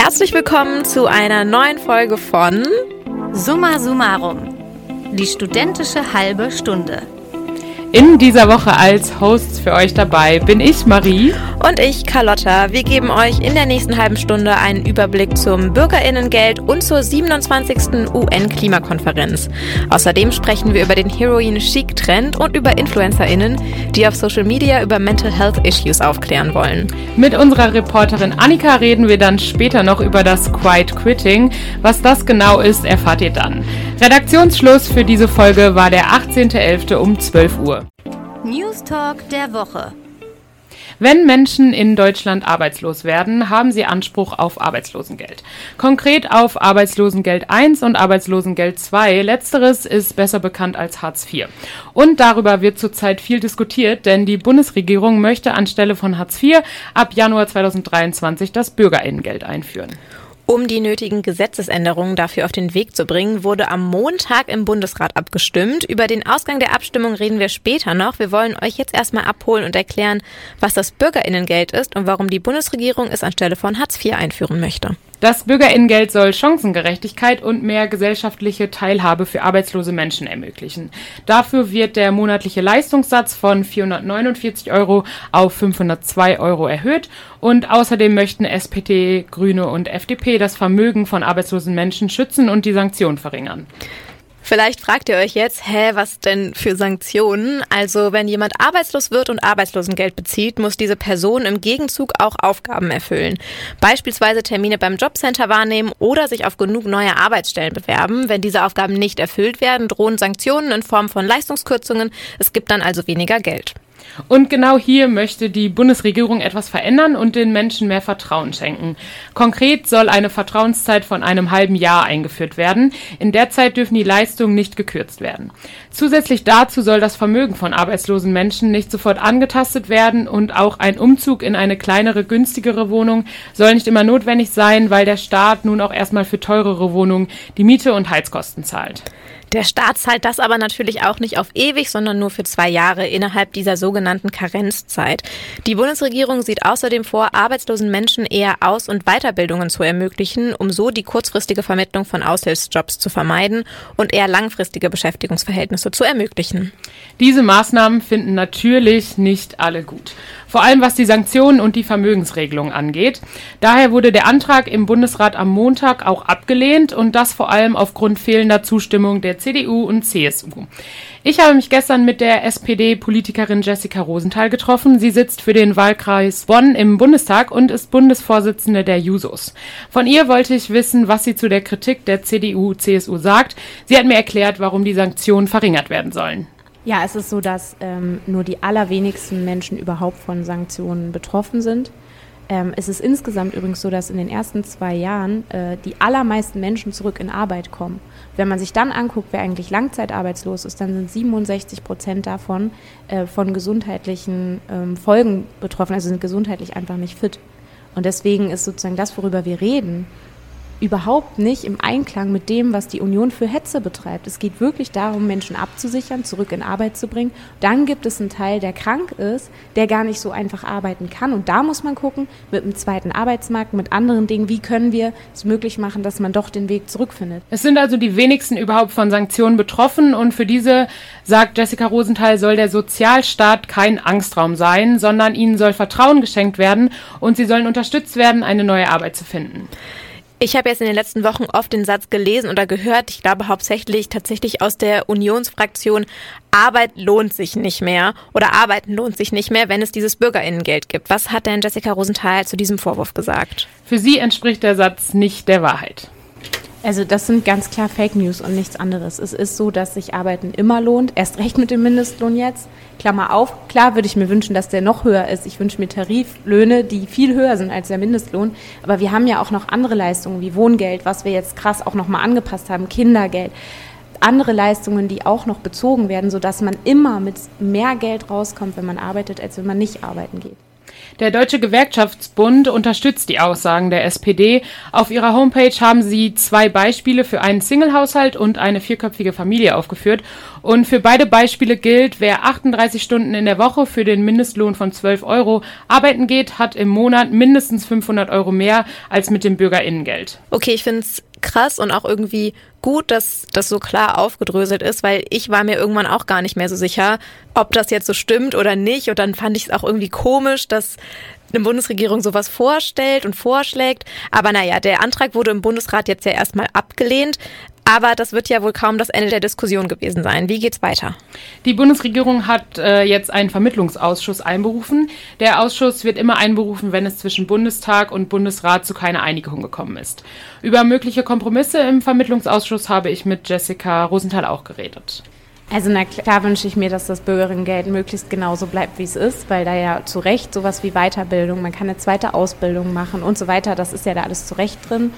Herzlich willkommen zu einer neuen Folge von Summa Summarum. Die studentische halbe Stunde. In dieser Woche als Hosts für euch dabei bin ich Marie und ich Carlotta. Wir geben euch in der nächsten halben Stunde einen Überblick zum Bürgerinnengeld und zur 27. UN-Klimakonferenz. Außerdem sprechen wir über den Heroin-Chic-Trend und über InfluencerInnen, die auf Social Media über Mental Health Issues aufklären wollen. Mit unserer Reporterin Annika reden wir dann später noch über das Quiet Quitting. Was das genau ist, erfahrt ihr dann. Redaktionsschluss für diese Folge war der 18.11. um 12 Uhr. News Talk der Woche. Wenn Menschen in Deutschland arbeitslos werden, haben sie Anspruch auf Arbeitslosengeld. Konkret auf Arbeitslosengeld 1 und Arbeitslosengeld 2. Letzteres ist besser bekannt als Hartz IV. Und darüber wird zurzeit viel diskutiert, denn die Bundesregierung möchte anstelle von Hartz IV ab Januar 2023 das Bürgerinnengeld einführen. Um die nötigen Gesetzesänderungen dafür auf den Weg zu bringen, wurde am Montag im Bundesrat abgestimmt. Über den Ausgang der Abstimmung reden wir später noch. Wir wollen euch jetzt erstmal abholen und erklären, was das Bürgerinnengeld ist und warum die Bundesregierung es anstelle von Hartz IV einführen möchte. Das Bürgerinnengeld soll Chancengerechtigkeit und mehr gesellschaftliche Teilhabe für arbeitslose Menschen ermöglichen. Dafür wird der monatliche Leistungssatz von 449 Euro auf 502 Euro erhöht und außerdem möchten SPD, Grüne und FDP das Vermögen von arbeitslosen Menschen schützen und die Sanktionen verringern. Vielleicht fragt ihr euch jetzt, hä, was denn für Sanktionen? Also, wenn jemand arbeitslos wird und Arbeitslosengeld bezieht, muss diese Person im Gegenzug auch Aufgaben erfüllen. Beispielsweise Termine beim Jobcenter wahrnehmen oder sich auf genug neue Arbeitsstellen bewerben. Wenn diese Aufgaben nicht erfüllt werden, drohen Sanktionen in Form von Leistungskürzungen. Es gibt dann also weniger Geld. Und genau hier möchte die Bundesregierung etwas verändern und den Menschen mehr Vertrauen schenken. Konkret soll eine Vertrauenszeit von einem halben Jahr eingeführt werden. In der Zeit dürfen die Leistungen nicht gekürzt werden. Zusätzlich dazu soll das Vermögen von arbeitslosen Menschen nicht sofort angetastet werden und auch ein Umzug in eine kleinere, günstigere Wohnung soll nicht immer notwendig sein, weil der Staat nun auch erstmal für teurere Wohnungen die Miete und Heizkosten zahlt. Der Staat zahlt das aber natürlich auch nicht auf ewig, sondern nur für zwei Jahre innerhalb dieser sogenannten Karenzzeit. Die Bundesregierung sieht außerdem vor, arbeitslosen Menschen eher Aus- und Weiterbildungen zu ermöglichen, um so die kurzfristige Vermittlung von Aushilfsjobs zu vermeiden und eher langfristige Beschäftigungsverhältnisse zu ermöglichen. Diese Maßnahmen finden natürlich nicht alle gut vor allem was die Sanktionen und die Vermögensregelung angeht. Daher wurde der Antrag im Bundesrat am Montag auch abgelehnt und das vor allem aufgrund fehlender Zustimmung der CDU und CSU. Ich habe mich gestern mit der SPD-Politikerin Jessica Rosenthal getroffen. Sie sitzt für den Wahlkreis Bonn im Bundestag und ist Bundesvorsitzende der Jusos. Von ihr wollte ich wissen, was sie zu der Kritik der CDU-CSU sagt. Sie hat mir erklärt, warum die Sanktionen verringert werden sollen. Ja, es ist so, dass ähm, nur die allerwenigsten Menschen überhaupt von Sanktionen betroffen sind. Ähm, es ist insgesamt übrigens so, dass in den ersten zwei Jahren äh, die allermeisten Menschen zurück in Arbeit kommen. Wenn man sich dann anguckt, wer eigentlich langzeitarbeitslos ist, dann sind 67 Prozent davon äh, von gesundheitlichen ähm, Folgen betroffen, also sind gesundheitlich einfach nicht fit. Und deswegen ist sozusagen das, worüber wir reden, überhaupt nicht im Einklang mit dem, was die Union für Hetze betreibt. Es geht wirklich darum, Menschen abzusichern, zurück in Arbeit zu bringen. Dann gibt es einen Teil, der krank ist, der gar nicht so einfach arbeiten kann. Und da muss man gucken, mit einem zweiten Arbeitsmarkt, mit anderen Dingen, wie können wir es möglich machen, dass man doch den Weg zurückfindet. Es sind also die wenigsten überhaupt von Sanktionen betroffen. Und für diese, sagt Jessica Rosenthal, soll der Sozialstaat kein Angstraum sein, sondern ihnen soll Vertrauen geschenkt werden und sie sollen unterstützt werden, eine neue Arbeit zu finden. Ich habe jetzt in den letzten Wochen oft den Satz gelesen oder gehört, ich glaube hauptsächlich tatsächlich aus der Unionsfraktion, Arbeit lohnt sich nicht mehr oder Arbeiten lohnt sich nicht mehr, wenn es dieses Bürgerinnengeld gibt. Was hat denn Jessica Rosenthal zu diesem Vorwurf gesagt? Für sie entspricht der Satz nicht der Wahrheit. Also das sind ganz klar Fake News und nichts anderes. Es ist so, dass sich Arbeiten immer lohnt, erst recht mit dem Mindestlohn jetzt. Klammer auf, klar würde ich mir wünschen, dass der noch höher ist. Ich wünsche mir Tariflöhne, die viel höher sind als der Mindestlohn. Aber wir haben ja auch noch andere Leistungen wie Wohngeld, was wir jetzt krass auch nochmal angepasst haben, Kindergeld andere Leistungen, die auch noch bezogen werden, sodass man immer mit mehr Geld rauskommt, wenn man arbeitet, als wenn man nicht arbeiten geht. Der Deutsche Gewerkschaftsbund unterstützt die Aussagen der SPD. Auf ihrer Homepage haben sie zwei Beispiele für einen Single-Haushalt und eine vierköpfige Familie aufgeführt. Und für beide Beispiele gilt, wer 38 Stunden in der Woche für den Mindestlohn von 12 Euro arbeiten geht, hat im Monat mindestens 500 Euro mehr als mit dem Bürgerinnengeld. Okay, ich finde es krass und auch irgendwie gut, dass das so klar aufgedröselt ist, weil ich war mir irgendwann auch gar nicht mehr so sicher, ob das jetzt so stimmt oder nicht. Und dann fand ich es auch irgendwie komisch, dass eine Bundesregierung sowas vorstellt und vorschlägt. Aber naja, der Antrag wurde im Bundesrat jetzt ja erstmal abgelehnt. Aber das wird ja wohl kaum das Ende der Diskussion gewesen sein. Wie geht's weiter? Die Bundesregierung hat äh, jetzt einen Vermittlungsausschuss einberufen. Der Ausschuss wird immer einberufen, wenn es zwischen Bundestag und Bundesrat zu keiner Einigung gekommen ist. Über mögliche Kompromisse im Vermittlungsausschuss habe ich mit Jessica Rosenthal auch geredet. Also na klar wünsche ich mir, dass das Bürgerinnengeld möglichst genauso bleibt, wie es ist, weil da ja zu Recht sowas wie Weiterbildung, man kann eine zweite Ausbildung machen und so weiter, das ist ja da alles zu Recht drin.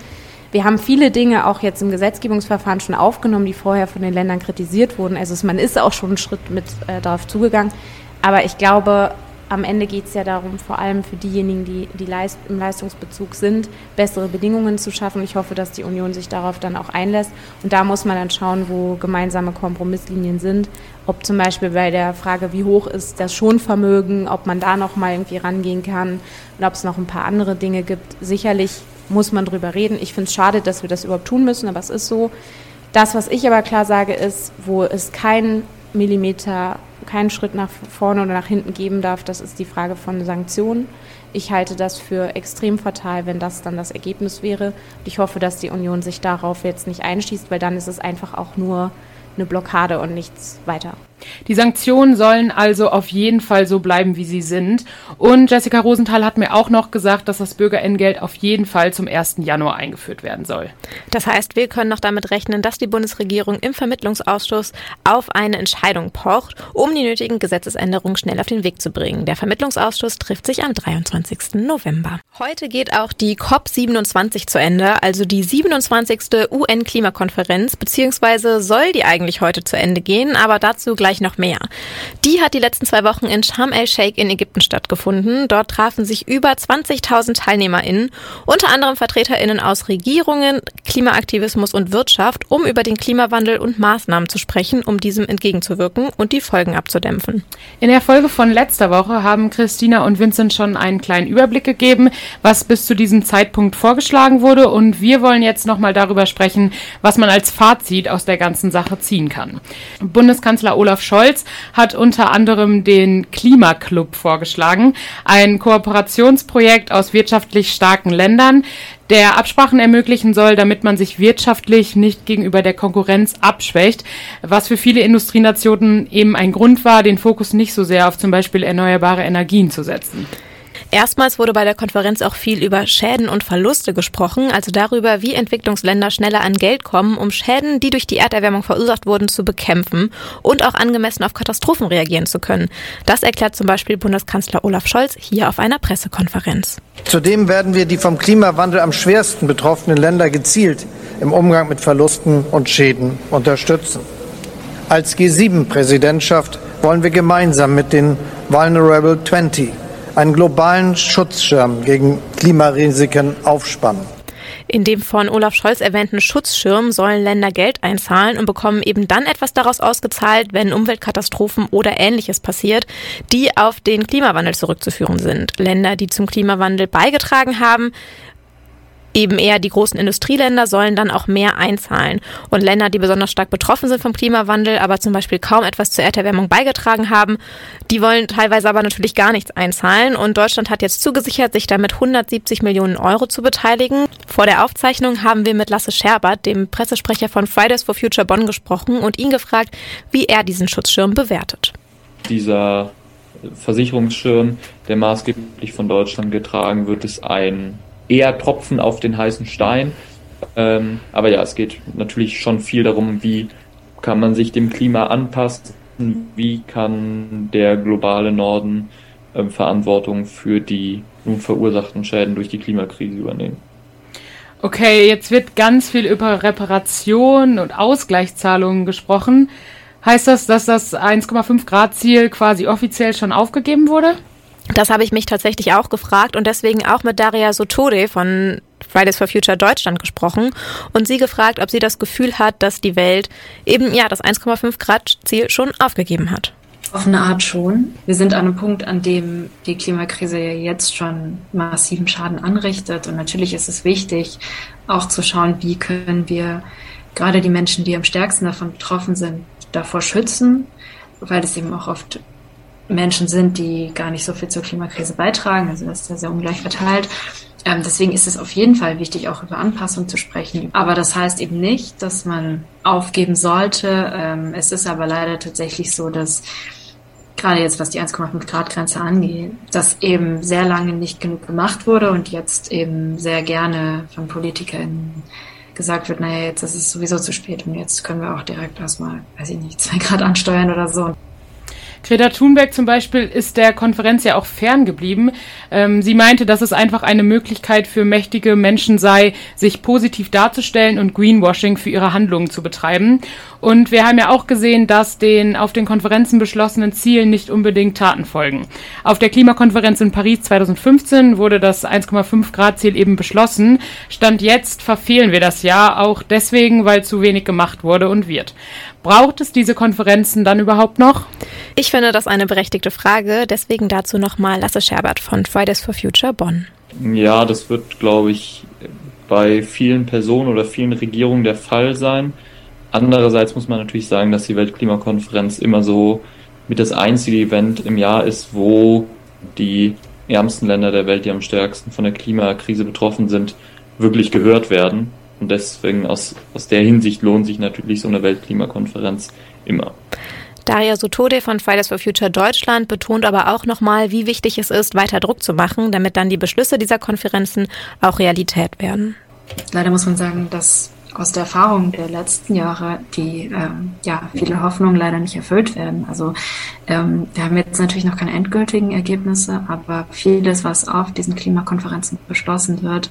Wir haben viele Dinge auch jetzt im Gesetzgebungsverfahren schon aufgenommen, die vorher von den Ländern kritisiert wurden. Also man ist auch schon einen Schritt mit äh, darauf zugegangen. Aber ich glaube, am Ende geht es ja darum, vor allem für diejenigen, die, die Leist im Leistungsbezug sind, bessere Bedingungen zu schaffen. Ich hoffe, dass die Union sich darauf dann auch einlässt. Und da muss man dann schauen, wo gemeinsame Kompromisslinien sind. Ob zum Beispiel bei der Frage, wie hoch ist das Schonvermögen, ob man da noch mal irgendwie rangehen kann und ob es noch ein paar andere Dinge gibt. Sicherlich muss man drüber reden. Ich finde es schade, dass wir das überhaupt tun müssen, aber es ist so. Das, was ich aber klar sage, ist, wo es keinen Millimeter, keinen Schritt nach vorne oder nach hinten geben darf, das ist die Frage von Sanktionen. Ich halte das für extrem fatal, wenn das dann das Ergebnis wäre. Ich hoffe, dass die Union sich darauf jetzt nicht einschießt, weil dann ist es einfach auch nur eine Blockade und nichts weiter. Die Sanktionen sollen also auf jeden Fall so bleiben, wie sie sind. Und Jessica Rosenthal hat mir auch noch gesagt, dass das Bürgerentgelt auf jeden Fall zum 1. Januar eingeführt werden soll. Das heißt, wir können noch damit rechnen, dass die Bundesregierung im Vermittlungsausschuss auf eine Entscheidung pocht, um die nötigen Gesetzesänderungen schnell auf den Weg zu bringen. Der Vermittlungsausschuss trifft sich am 23. November. Heute geht auch die COP27 zu Ende, also die 27. UN-Klimakonferenz, beziehungsweise soll die eigentlich heute zu Ende gehen, aber dazu gleich gleich noch mehr. Die hat die letzten zwei Wochen in Sharm el-Sheikh in Ägypten stattgefunden. Dort trafen sich über 20.000 TeilnehmerInnen, unter anderem VertreterInnen aus Regierungen, Klimaaktivismus und Wirtschaft, um über den Klimawandel und Maßnahmen zu sprechen, um diesem entgegenzuwirken und die Folgen abzudämpfen. In der Folge von letzter Woche haben Christina und Vincent schon einen kleinen Überblick gegeben, was bis zu diesem Zeitpunkt vorgeschlagen wurde und wir wollen jetzt nochmal darüber sprechen, was man als Fazit aus der ganzen Sache ziehen kann. Bundeskanzler Olaf Olaf Scholz hat unter anderem den Klimaclub vorgeschlagen, ein Kooperationsprojekt aus wirtschaftlich starken Ländern, der Absprachen ermöglichen soll, damit man sich wirtschaftlich nicht gegenüber der Konkurrenz abschwächt, was für viele Industrienationen eben ein Grund war, den Fokus nicht so sehr auf zum Beispiel erneuerbare Energien zu setzen. Erstmals wurde bei der Konferenz auch viel über Schäden und Verluste gesprochen, also darüber, wie Entwicklungsländer schneller an Geld kommen, um Schäden, die durch die Erderwärmung verursacht wurden, zu bekämpfen und auch angemessen auf Katastrophen reagieren zu können. Das erklärt zum Beispiel Bundeskanzler Olaf Scholz hier auf einer Pressekonferenz. Zudem werden wir die vom Klimawandel am schwersten betroffenen Länder gezielt im Umgang mit Verlusten und Schäden unterstützen. Als G7-Präsidentschaft wollen wir gemeinsam mit den Vulnerable 20 einen globalen Schutzschirm gegen Klimarisiken aufspannen. In dem von Olaf Scholz erwähnten Schutzschirm sollen Länder Geld einzahlen und bekommen eben dann etwas daraus ausgezahlt, wenn Umweltkatastrophen oder ähnliches passiert, die auf den Klimawandel zurückzuführen sind. Länder, die zum Klimawandel beigetragen haben, eben eher die großen Industrieländer sollen dann auch mehr einzahlen. Und Länder, die besonders stark betroffen sind vom Klimawandel, aber zum Beispiel kaum etwas zur Erderwärmung beigetragen haben, die wollen teilweise aber natürlich gar nichts einzahlen. Und Deutschland hat jetzt zugesichert, sich damit 170 Millionen Euro zu beteiligen. Vor der Aufzeichnung haben wir mit Lasse Scherbert, dem Pressesprecher von Fridays for Future Bonn, gesprochen und ihn gefragt, wie er diesen Schutzschirm bewertet. Dieser Versicherungsschirm, der maßgeblich von Deutschland getragen wird, ist ein eher Tropfen auf den heißen Stein. Ähm, aber ja, es geht natürlich schon viel darum, wie kann man sich dem Klima anpassen, wie kann der globale Norden äh, Verantwortung für die nun verursachten Schäden durch die Klimakrise übernehmen. Okay, jetzt wird ganz viel über Reparation und Ausgleichszahlungen gesprochen. Heißt das, dass das 1,5 Grad Ziel quasi offiziell schon aufgegeben wurde? Das habe ich mich tatsächlich auch gefragt und deswegen auch mit Daria Sotode von Fridays for Future Deutschland gesprochen und sie gefragt, ob sie das Gefühl hat, dass die Welt eben ja das 1,5 Grad Ziel schon aufgegeben hat. Auf eine Art schon. Wir sind an einem Punkt, an dem die Klimakrise ja jetzt schon massiven Schaden anrichtet. Und natürlich ist es wichtig, auch zu schauen, wie können wir gerade die Menschen, die am stärksten davon betroffen sind, davor schützen, weil es eben auch oft Menschen sind, die gar nicht so viel zur Klimakrise beitragen. Also das ist ja sehr ungleich verteilt. Ähm, deswegen ist es auf jeden Fall wichtig, auch über Anpassung zu sprechen. Aber das heißt eben nicht, dass man aufgeben sollte. Ähm, es ist aber leider tatsächlich so, dass gerade jetzt was die 1,5 Grad Grenze angeht, dass eben sehr lange nicht genug gemacht wurde und jetzt eben sehr gerne von PolitikerInnen gesagt wird, naja, jetzt ist es sowieso zu spät und jetzt können wir auch direkt erstmal, weiß ich nicht, zwei Grad ansteuern oder so. Greta Thunberg zum Beispiel ist der Konferenz ja auch ferngeblieben. Ähm, sie meinte, dass es einfach eine Möglichkeit für mächtige Menschen sei, sich positiv darzustellen und Greenwashing für ihre Handlungen zu betreiben. Und wir haben ja auch gesehen, dass den auf den Konferenzen beschlossenen Zielen nicht unbedingt Taten folgen. Auf der Klimakonferenz in Paris 2015 wurde das 1,5 Grad Ziel eben beschlossen. Stand jetzt verfehlen wir das Jahr auch deswegen, weil zu wenig gemacht wurde und wird. Braucht es diese Konferenzen dann überhaupt noch? Ich finde das eine berechtigte Frage, deswegen dazu nochmal Lasse Scherbert von Fridays for Future Bonn. Ja, das wird, glaube ich, bei vielen Personen oder vielen Regierungen der Fall sein. Andererseits muss man natürlich sagen, dass die Weltklimakonferenz immer so mit das einzige Event im Jahr ist, wo die ärmsten Länder der Welt, die am stärksten von der Klimakrise betroffen sind, wirklich gehört werden. Und deswegen aus, aus der Hinsicht lohnt sich natürlich so eine Weltklimakonferenz immer. Daria Sotode von Fridays for Future Deutschland betont aber auch nochmal, wie wichtig es ist, weiter Druck zu machen, damit dann die Beschlüsse dieser Konferenzen auch Realität werden. Leider muss man sagen, dass aus der Erfahrung der letzten Jahre die ähm, ja viele Hoffnungen leider nicht erfüllt werden. Also ähm, wir haben jetzt natürlich noch keine endgültigen Ergebnisse, aber vieles, was auf diesen Klimakonferenzen beschlossen wird,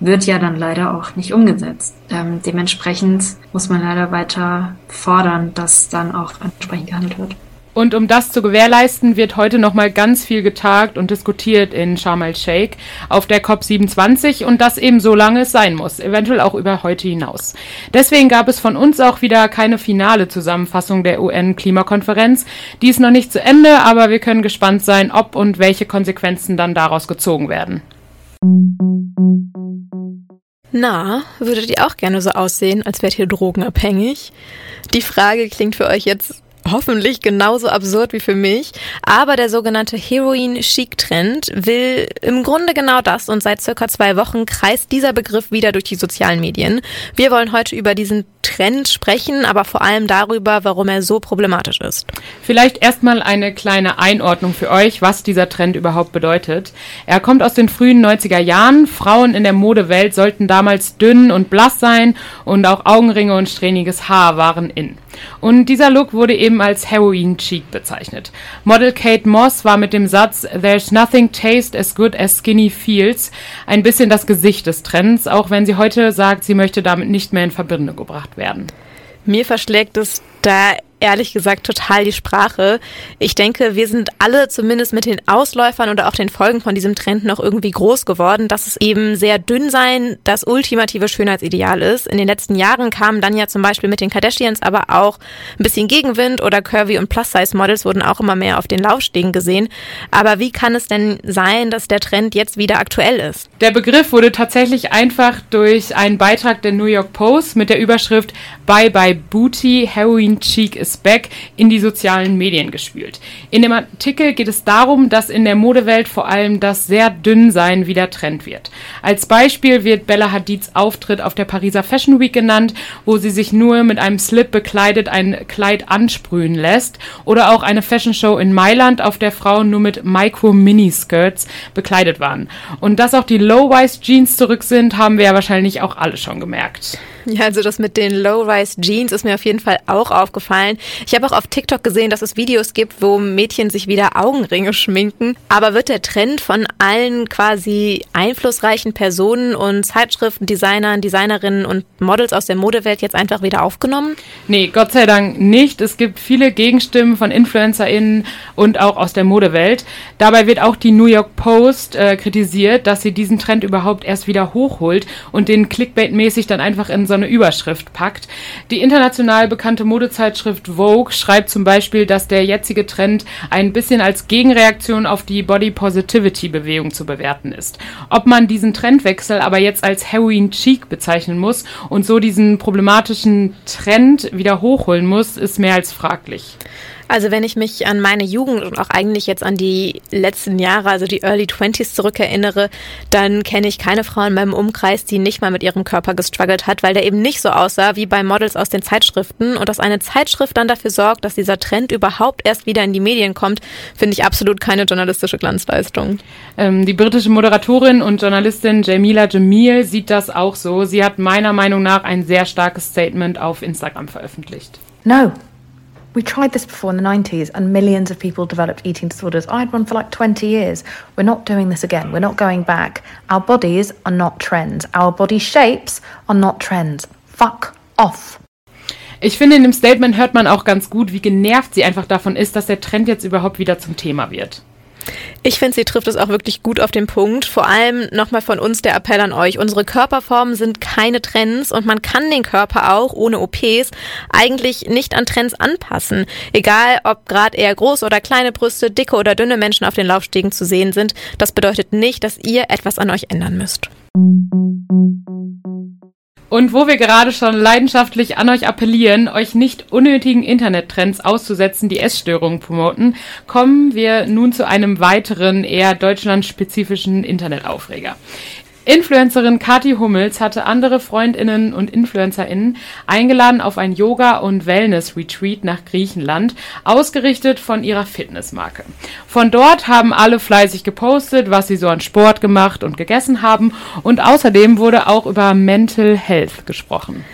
wird ja dann leider auch nicht umgesetzt. Ähm, dementsprechend muss man leider weiter fordern, dass dann auch entsprechend gehandelt wird. Und um das zu gewährleisten, wird heute nochmal ganz viel getagt und diskutiert in Sharm el-Sheikh auf der COP27 und das eben so lange es sein muss, eventuell auch über heute hinaus. Deswegen gab es von uns auch wieder keine finale Zusammenfassung der UN-Klimakonferenz. Die ist noch nicht zu Ende, aber wir können gespannt sein, ob und welche Konsequenzen dann daraus gezogen werden. Na, würdet ihr auch gerne so aussehen, als wärt ihr drogenabhängig? Die Frage klingt für euch jetzt hoffentlich genauso absurd wie für mich. Aber der sogenannte Heroin-Chic-Trend will im Grunde genau das und seit circa zwei Wochen kreist dieser Begriff wieder durch die sozialen Medien. Wir wollen heute über diesen Trend sprechen, aber vor allem darüber, warum er so problematisch ist. Vielleicht erstmal eine kleine Einordnung für euch, was dieser Trend überhaupt bedeutet. Er kommt aus den frühen 90er Jahren. Frauen in der Modewelt sollten damals dünn und blass sein und auch Augenringe und strähniges Haar waren in. Und dieser Look wurde eben als Heroin Cheek bezeichnet. Model Kate Moss war mit dem Satz There's nothing taste as good as skinny feels ein bisschen das Gesicht des Trends, auch wenn sie heute sagt, sie möchte damit nicht mehr in Verbindung gebracht werden. Mir verschlägt es da ehrlich gesagt total die Sprache. Ich denke, wir sind alle zumindest mit den Ausläufern oder auch den Folgen von diesem Trend noch irgendwie groß geworden, dass es eben sehr dünn sein das ultimative Schönheitsideal ist. In den letzten Jahren kamen dann ja zum Beispiel mit den Kardashians aber auch ein bisschen Gegenwind oder Curvy und Plus-Size-Models wurden auch immer mehr auf den Laufstegen gesehen. Aber wie kann es denn sein, dass der Trend jetzt wieder aktuell ist? Der Begriff wurde tatsächlich einfach durch einen Beitrag der New York Post mit der Überschrift Bye Bye Booty, Heroin Cheek is Back in die sozialen Medien gespült. In dem Artikel geht es darum, dass in der Modewelt vor allem das sehr dünn sein wieder Trend wird. Als Beispiel wird Bella Hadids Auftritt auf der Pariser Fashion Week genannt, wo sie sich nur mit einem Slip bekleidet ein Kleid ansprühen lässt oder auch eine Fashion Show in Mailand, auf der Frauen nur mit Micro Mini Skirts bekleidet waren. Und dass auch die Low-Rise Jeans zurück sind, haben wir ja wahrscheinlich auch alle schon gemerkt. Ja, also das mit den Low-Rise-Jeans ist mir auf jeden Fall auch aufgefallen. Ich habe auch auf TikTok gesehen, dass es Videos gibt, wo Mädchen sich wieder Augenringe schminken. Aber wird der Trend von allen quasi einflussreichen Personen und Zeitschriften, Designern, Designerinnen und Models aus der Modewelt jetzt einfach wieder aufgenommen? Nee, Gott sei Dank nicht. Es gibt viele Gegenstimmen von InfluencerInnen und auch aus der Modewelt. Dabei wird auch die New York Post äh, kritisiert, dass sie diesen Trend überhaupt erst wieder hochholt und den Clickbait-mäßig dann einfach in so eine Überschrift packt. Die international bekannte Modezeitschrift Vogue schreibt zum Beispiel, dass der jetzige Trend ein bisschen als Gegenreaktion auf die Body Positivity Bewegung zu bewerten ist. Ob man diesen Trendwechsel aber jetzt als Heroin Cheek bezeichnen muss und so diesen problematischen Trend wieder hochholen muss, ist mehr als fraglich. Also wenn ich mich an meine Jugend und auch eigentlich jetzt an die letzten Jahre, also die Early Twenties zurückerinnere, dann kenne ich keine Frau in meinem Umkreis, die nicht mal mit ihrem Körper gestruggelt hat, weil der eben nicht so aussah wie bei Models aus den Zeitschriften. Und dass eine Zeitschrift dann dafür sorgt, dass dieser Trend überhaupt erst wieder in die Medien kommt, finde ich absolut keine journalistische Glanzleistung. Ähm, die britische Moderatorin und Journalistin Jamila Jamil sieht das auch so. Sie hat meiner Meinung nach ein sehr starkes Statement auf Instagram veröffentlicht. No, We tried this before in the 90s and millions of people developed eating disorders. I had one for like 20 years. We're not doing this again. We're not going back. Our bodies are not trends. Our body shapes are not trends. Fuck off. Ich finde, in dem Statement hört man auch ganz gut, wie genervt sie einfach davon ist, dass der Trend jetzt überhaupt wieder zum Thema wird. Ich finde, sie trifft es auch wirklich gut auf den Punkt. Vor allem nochmal von uns der Appell an euch. Unsere Körperformen sind keine Trends und man kann den Körper auch ohne OPs eigentlich nicht an Trends anpassen. Egal, ob gerade eher große oder kleine Brüste, dicke oder dünne Menschen auf den Laufstegen zu sehen sind. Das bedeutet nicht, dass ihr etwas an euch ändern müsst. Und wo wir gerade schon leidenschaftlich an euch appellieren, euch nicht unnötigen Internettrends auszusetzen, die Essstörungen promoten, kommen wir nun zu einem weiteren, eher deutschlandspezifischen Internetaufreger. Influencerin Kathi Hummels hatte andere Freundinnen und Influencerinnen eingeladen auf ein Yoga- und Wellness-Retreat nach Griechenland, ausgerichtet von ihrer Fitnessmarke. Von dort haben alle fleißig gepostet, was sie so an Sport gemacht und gegessen haben und außerdem wurde auch über Mental Health gesprochen.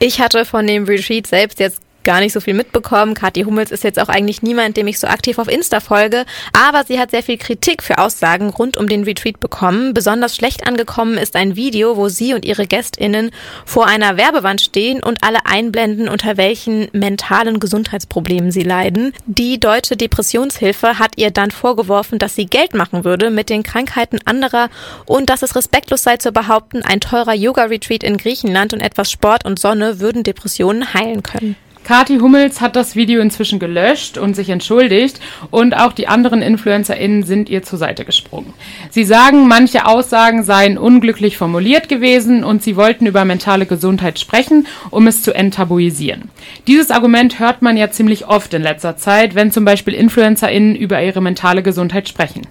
Ich hatte von dem Retreat selbst jetzt gar nicht so viel mitbekommen. Kathi Hummels ist jetzt auch eigentlich niemand, dem ich so aktiv auf Insta folge, aber sie hat sehr viel Kritik für Aussagen rund um den Retreat bekommen. Besonders schlecht angekommen ist ein Video, wo sie und ihre GästInnen vor einer Werbewand stehen und alle einblenden, unter welchen mentalen Gesundheitsproblemen sie leiden. Die Deutsche Depressionshilfe hat ihr dann vorgeworfen, dass sie Geld machen würde mit den Krankheiten anderer und dass es respektlos sei zu behaupten, ein teurer Yoga-Retreat in Griechenland und etwas Sport und Sonne würden Depressionen heilen können. Kati Hummels hat das Video inzwischen gelöscht und sich entschuldigt und auch die anderen InfluencerInnen sind ihr zur Seite gesprungen. Sie sagen, manche Aussagen seien unglücklich formuliert gewesen und sie wollten über mentale Gesundheit sprechen, um es zu enttabuisieren. Dieses Argument hört man ja ziemlich oft in letzter Zeit, wenn zum Beispiel InfluencerInnen über ihre mentale Gesundheit sprechen.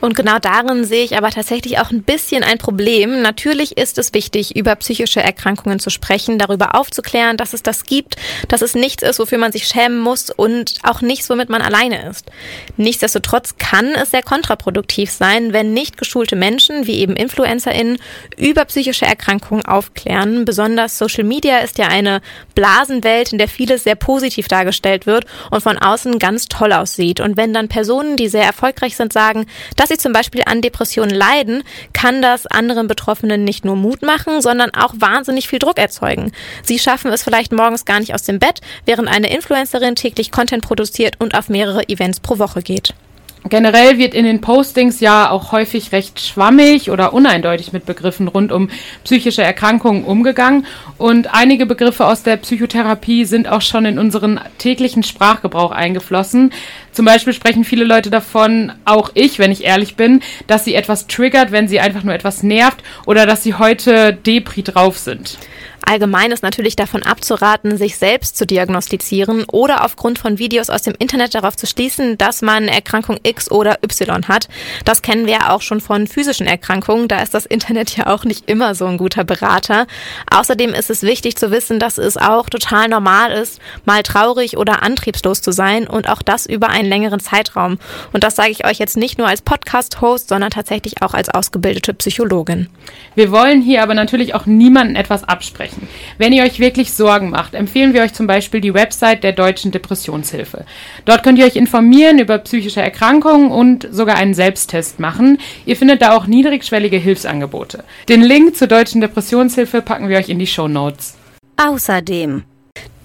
Und genau darin sehe ich aber tatsächlich auch ein bisschen ein Problem. Natürlich ist es wichtig, über psychische Erkrankungen zu sprechen, darüber aufzuklären, dass es das gibt, dass es nichts ist, wofür man sich schämen muss und auch nichts, womit man alleine ist. Nichtsdestotrotz kann es sehr kontraproduktiv sein, wenn nicht geschulte Menschen, wie eben InfluencerInnen, über psychische Erkrankungen aufklären. Besonders Social Media ist ja eine Blasenwelt, in der vieles sehr positiv dargestellt wird und von außen ganz toll aussieht. Und wenn dann Personen, die sehr erfolgreich sind, sagen, dass sie zum Beispiel an Depressionen leiden, kann das anderen Betroffenen nicht nur Mut machen, sondern auch wahnsinnig viel Druck erzeugen. Sie schaffen es vielleicht morgens gar nicht aus dem Bett, während eine Influencerin täglich Content produziert und auf mehrere Events pro Woche geht. Generell wird in den Postings ja auch häufig recht schwammig oder uneindeutig mit Begriffen rund um psychische Erkrankungen umgegangen und einige Begriffe aus der Psychotherapie sind auch schon in unseren täglichen Sprachgebrauch eingeflossen. Zum Beispiel sprechen viele Leute davon, auch ich, wenn ich ehrlich bin, dass sie etwas triggert, wenn sie einfach nur etwas nervt oder dass sie heute Depri drauf sind. Allgemein ist natürlich davon abzuraten, sich selbst zu diagnostizieren oder aufgrund von Videos aus dem Internet darauf zu schließen, dass man Erkrankung X oder Y hat. Das kennen wir auch schon von physischen Erkrankungen. Da ist das Internet ja auch nicht immer so ein guter Berater. Außerdem ist es wichtig zu wissen, dass es auch total normal ist, mal traurig oder antriebslos zu sein und auch das über einen längeren Zeitraum. Und das sage ich euch jetzt nicht nur als Podcast-Host, sondern tatsächlich auch als ausgebildete Psychologin. Wir wollen hier aber natürlich auch niemanden etwas absprechen. Ansprechen. Wenn ihr euch wirklich Sorgen macht, empfehlen wir euch zum Beispiel die Website der Deutschen Depressionshilfe. Dort könnt ihr euch informieren über psychische Erkrankungen und sogar einen Selbsttest machen. Ihr findet da auch niedrigschwellige Hilfsangebote. Den Link zur Deutschen Depressionshilfe packen wir euch in die Show Notes. Außerdem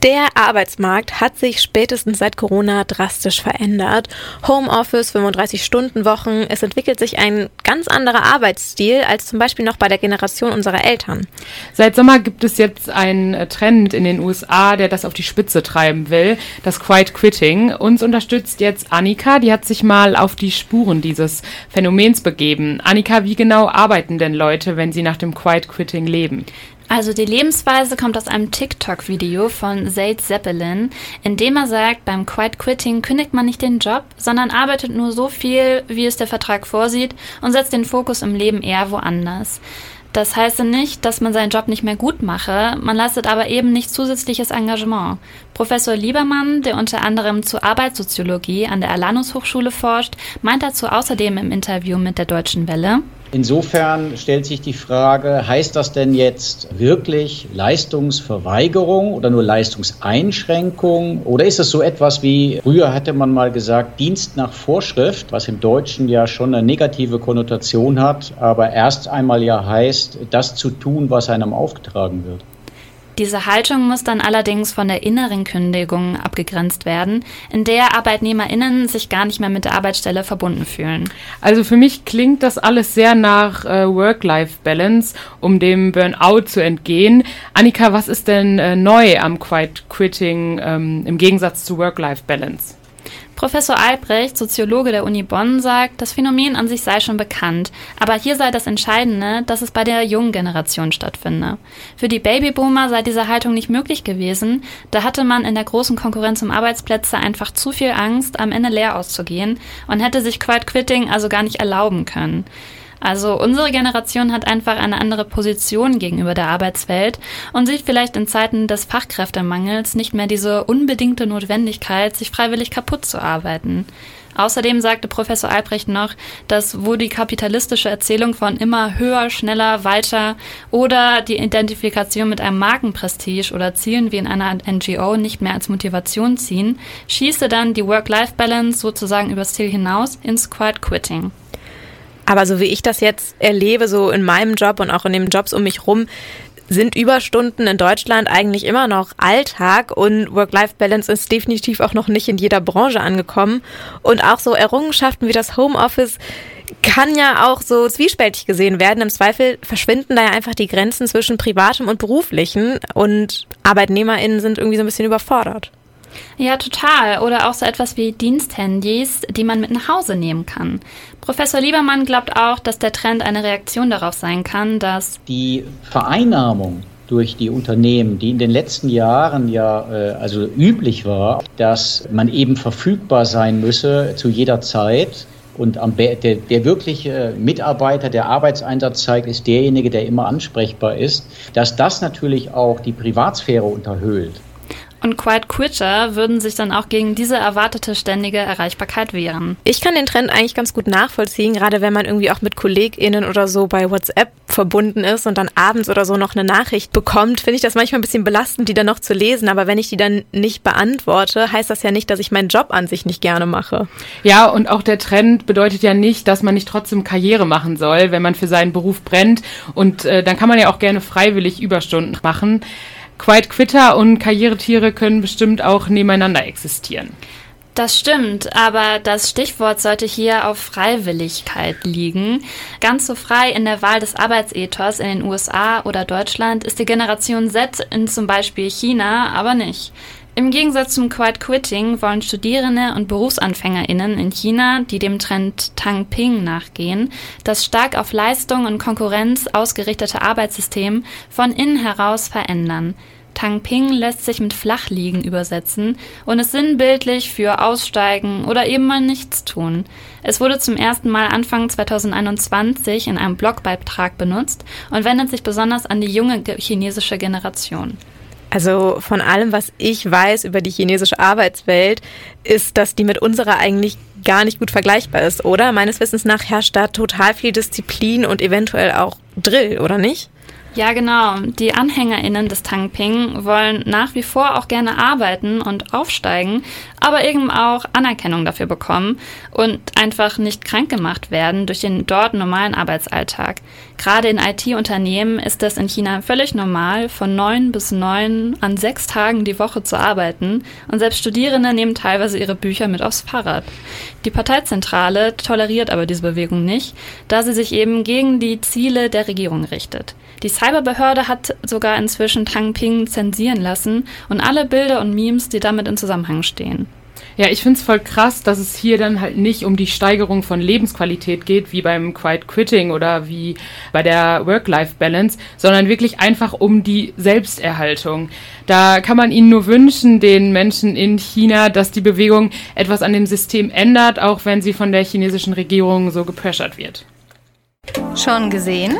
der Arbeitsmarkt hat sich spätestens seit Corona drastisch verändert. Homeoffice, 35-Stunden-Wochen, es entwickelt sich ein ganz anderer Arbeitsstil als zum Beispiel noch bei der Generation unserer Eltern. Seit Sommer gibt es jetzt einen äh, Trend in den USA, der das auf die Spitze treiben will, das Quiet Quitting. Uns unterstützt jetzt Annika, die hat sich mal auf die Spuren dieses Phänomens begeben. Annika, wie genau arbeiten denn Leute, wenn sie nach dem Quiet Quitting leben? Also die Lebensweise kommt aus einem TikTok-Video von Zaid Zeppelin, in dem er sagt, beim Quiet Quitting kündigt man nicht den Job, sondern arbeitet nur so viel, wie es der Vertrag vorsieht und setzt den Fokus im Leben eher woanders. Das heißt nicht, dass man seinen Job nicht mehr gut mache, man leistet aber eben nicht zusätzliches Engagement. Professor Liebermann, der unter anderem zur Arbeitssoziologie an der Alanus Hochschule forscht, meint dazu außerdem im Interview mit der Deutschen Welle, Insofern stellt sich die Frage, heißt das denn jetzt wirklich Leistungsverweigerung oder nur Leistungseinschränkung? Oder ist es so etwas wie, früher hatte man mal gesagt, Dienst nach Vorschrift, was im Deutschen ja schon eine negative Konnotation hat, aber erst einmal ja heißt, das zu tun, was einem aufgetragen wird? Diese Haltung muss dann allerdings von der inneren Kündigung abgegrenzt werden, in der ArbeitnehmerInnen sich gar nicht mehr mit der Arbeitsstelle verbunden fühlen. Also für mich klingt das alles sehr nach äh, Work-Life-Balance, um dem Burnout zu entgehen. Annika, was ist denn äh, neu am Quiet Quitting ähm, im Gegensatz zu Work-Life-Balance? Professor Albrecht, Soziologe der Uni Bonn, sagt, das Phänomen an sich sei schon bekannt, aber hier sei das Entscheidende, dass es bei der jungen Generation stattfinde. Für die Babyboomer sei diese Haltung nicht möglich gewesen, da hatte man in der großen Konkurrenz um Arbeitsplätze einfach zu viel Angst, am Ende leer auszugehen und hätte sich Quiet Quitting also gar nicht erlauben können. Also unsere Generation hat einfach eine andere Position gegenüber der Arbeitswelt und sieht vielleicht in Zeiten des Fachkräftemangels nicht mehr diese unbedingte Notwendigkeit, sich freiwillig kaputt zu arbeiten. Außerdem sagte Professor Albrecht noch, dass wo die kapitalistische Erzählung von immer höher, schneller, weiter oder die Identifikation mit einem Markenprestige oder Zielen wie in einer NGO nicht mehr als Motivation ziehen, schieße dann die Work-Life-Balance sozusagen übers Ziel hinaus ins Quiet Quitting. Aber so wie ich das jetzt erlebe, so in meinem Job und auch in den Jobs um mich rum, sind Überstunden in Deutschland eigentlich immer noch Alltag und Work-Life-Balance ist definitiv auch noch nicht in jeder Branche angekommen. Und auch so Errungenschaften wie das Homeoffice kann ja auch so zwiespältig gesehen werden. Im Zweifel verschwinden da ja einfach die Grenzen zwischen privatem und beruflichen und ArbeitnehmerInnen sind irgendwie so ein bisschen überfordert. Ja, total. Oder auch so etwas wie Diensthandys, die man mit nach Hause nehmen kann. Professor Liebermann glaubt auch, dass der Trend eine Reaktion darauf sein kann, dass die Vereinnahmung durch die Unternehmen, die in den letzten Jahren ja äh, also üblich war, dass man eben verfügbar sein müsse zu jeder Zeit. Und am, der, der wirkliche Mitarbeiter, der Arbeitseinsatz zeigt, ist derjenige, der immer ansprechbar ist, dass das natürlich auch die Privatsphäre unterhöhlt. Und Quiet Quitter würden sich dann auch gegen diese erwartete ständige Erreichbarkeit wehren. Ich kann den Trend eigentlich ganz gut nachvollziehen, gerade wenn man irgendwie auch mit KollegInnen oder so bei WhatsApp verbunden ist und dann abends oder so noch eine Nachricht bekommt, finde ich das manchmal ein bisschen belastend, die dann noch zu lesen. Aber wenn ich die dann nicht beantworte, heißt das ja nicht, dass ich meinen Job an sich nicht gerne mache. Ja, und auch der Trend bedeutet ja nicht, dass man nicht trotzdem Karriere machen soll, wenn man für seinen Beruf brennt. Und äh, dann kann man ja auch gerne freiwillig Überstunden machen. Quiet Quitter und Karrieretiere können bestimmt auch nebeneinander existieren. Das stimmt, aber das Stichwort sollte hier auf Freiwilligkeit liegen. Ganz so frei in der Wahl des Arbeitsethos in den USA oder Deutschland ist die Generation Z in zum Beispiel China aber nicht. Im Gegensatz zum Quiet Quitting wollen Studierende und BerufsanfängerInnen in China, die dem Trend Tang Ping nachgehen, das stark auf Leistung und Konkurrenz ausgerichtete Arbeitssystem von innen heraus verändern. Tang Ping lässt sich mit Flachliegen übersetzen und ist sinnbildlich für Aussteigen oder eben mal nichts tun. Es wurde zum ersten Mal Anfang 2021 in einem Blogbeitrag benutzt und wendet sich besonders an die junge chinesische Generation. Also von allem, was ich weiß über die chinesische Arbeitswelt, ist, dass die mit unserer eigentlich gar nicht gut vergleichbar ist, oder? Meines Wissens nach herrscht da total viel Disziplin und eventuell auch Drill, oder nicht? Ja, genau. Die AnhängerInnen des Tangping wollen nach wie vor auch gerne arbeiten und aufsteigen, aber eben auch Anerkennung dafür bekommen und einfach nicht krank gemacht werden durch den dort normalen Arbeitsalltag. Gerade in IT-Unternehmen ist es in China völlig normal, von neun bis neun an sechs Tagen die Woche zu arbeiten und selbst Studierende nehmen teilweise ihre Bücher mit aufs Fahrrad. Die Parteizentrale toleriert aber diese Bewegung nicht, da sie sich eben gegen die Ziele der Regierung richtet. Die Cyberbehörde hat sogar inzwischen Tang Ping zensieren lassen und alle Bilder und Memes, die damit in Zusammenhang stehen. Ja, ich finde es voll krass, dass es hier dann halt nicht um die Steigerung von Lebensqualität geht, wie beim Quiet Quitting oder wie bei der Work-Life-Balance, sondern wirklich einfach um die Selbsterhaltung. Da kann man ihnen nur wünschen, den Menschen in China, dass die Bewegung etwas an dem System ändert, auch wenn sie von der chinesischen Regierung so gepressert wird. Schon gesehen?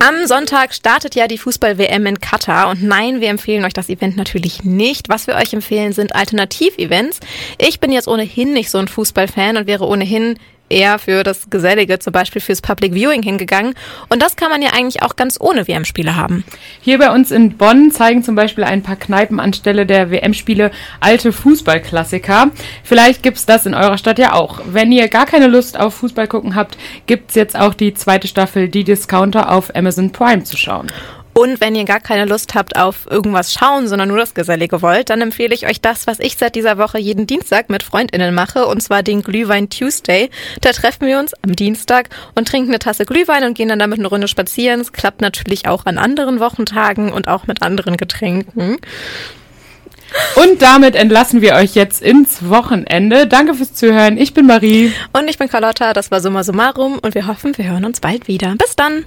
Am Sonntag startet ja die Fußball-WM in Katar und nein, wir empfehlen euch das Event natürlich nicht. Was wir euch empfehlen, sind Alternativ-Events. Ich bin jetzt ohnehin nicht so ein Fußballfan und wäre ohnehin eher für das Gesellige, zum Beispiel fürs Public Viewing hingegangen. Und das kann man ja eigentlich auch ganz ohne WM-Spiele haben. Hier bei uns in Bonn zeigen zum Beispiel ein paar Kneipen anstelle der WM-Spiele alte Fußballklassiker. Vielleicht gibt's das in eurer Stadt ja auch. Wenn ihr gar keine Lust auf Fußball gucken habt, gibt's jetzt auch die zweite Staffel Die Discounter auf Amazon Prime zu schauen. Und wenn ihr gar keine Lust habt auf irgendwas schauen, sondern nur das Gesellige wollt, dann empfehle ich euch das, was ich seit dieser Woche jeden Dienstag mit FreundInnen mache, und zwar den Glühwein Tuesday. Da treffen wir uns am Dienstag und trinken eine Tasse Glühwein und gehen dann damit eine Runde spazieren. Es klappt natürlich auch an anderen Wochentagen und auch mit anderen Getränken. Und damit entlassen wir euch jetzt ins Wochenende. Danke fürs Zuhören. Ich bin Marie. Und ich bin Carlotta. Das war Summa Summarum und wir hoffen, wir hören uns bald wieder. Bis dann.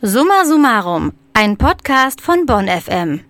Summa Summarum, ein Podcast von Bonn FM.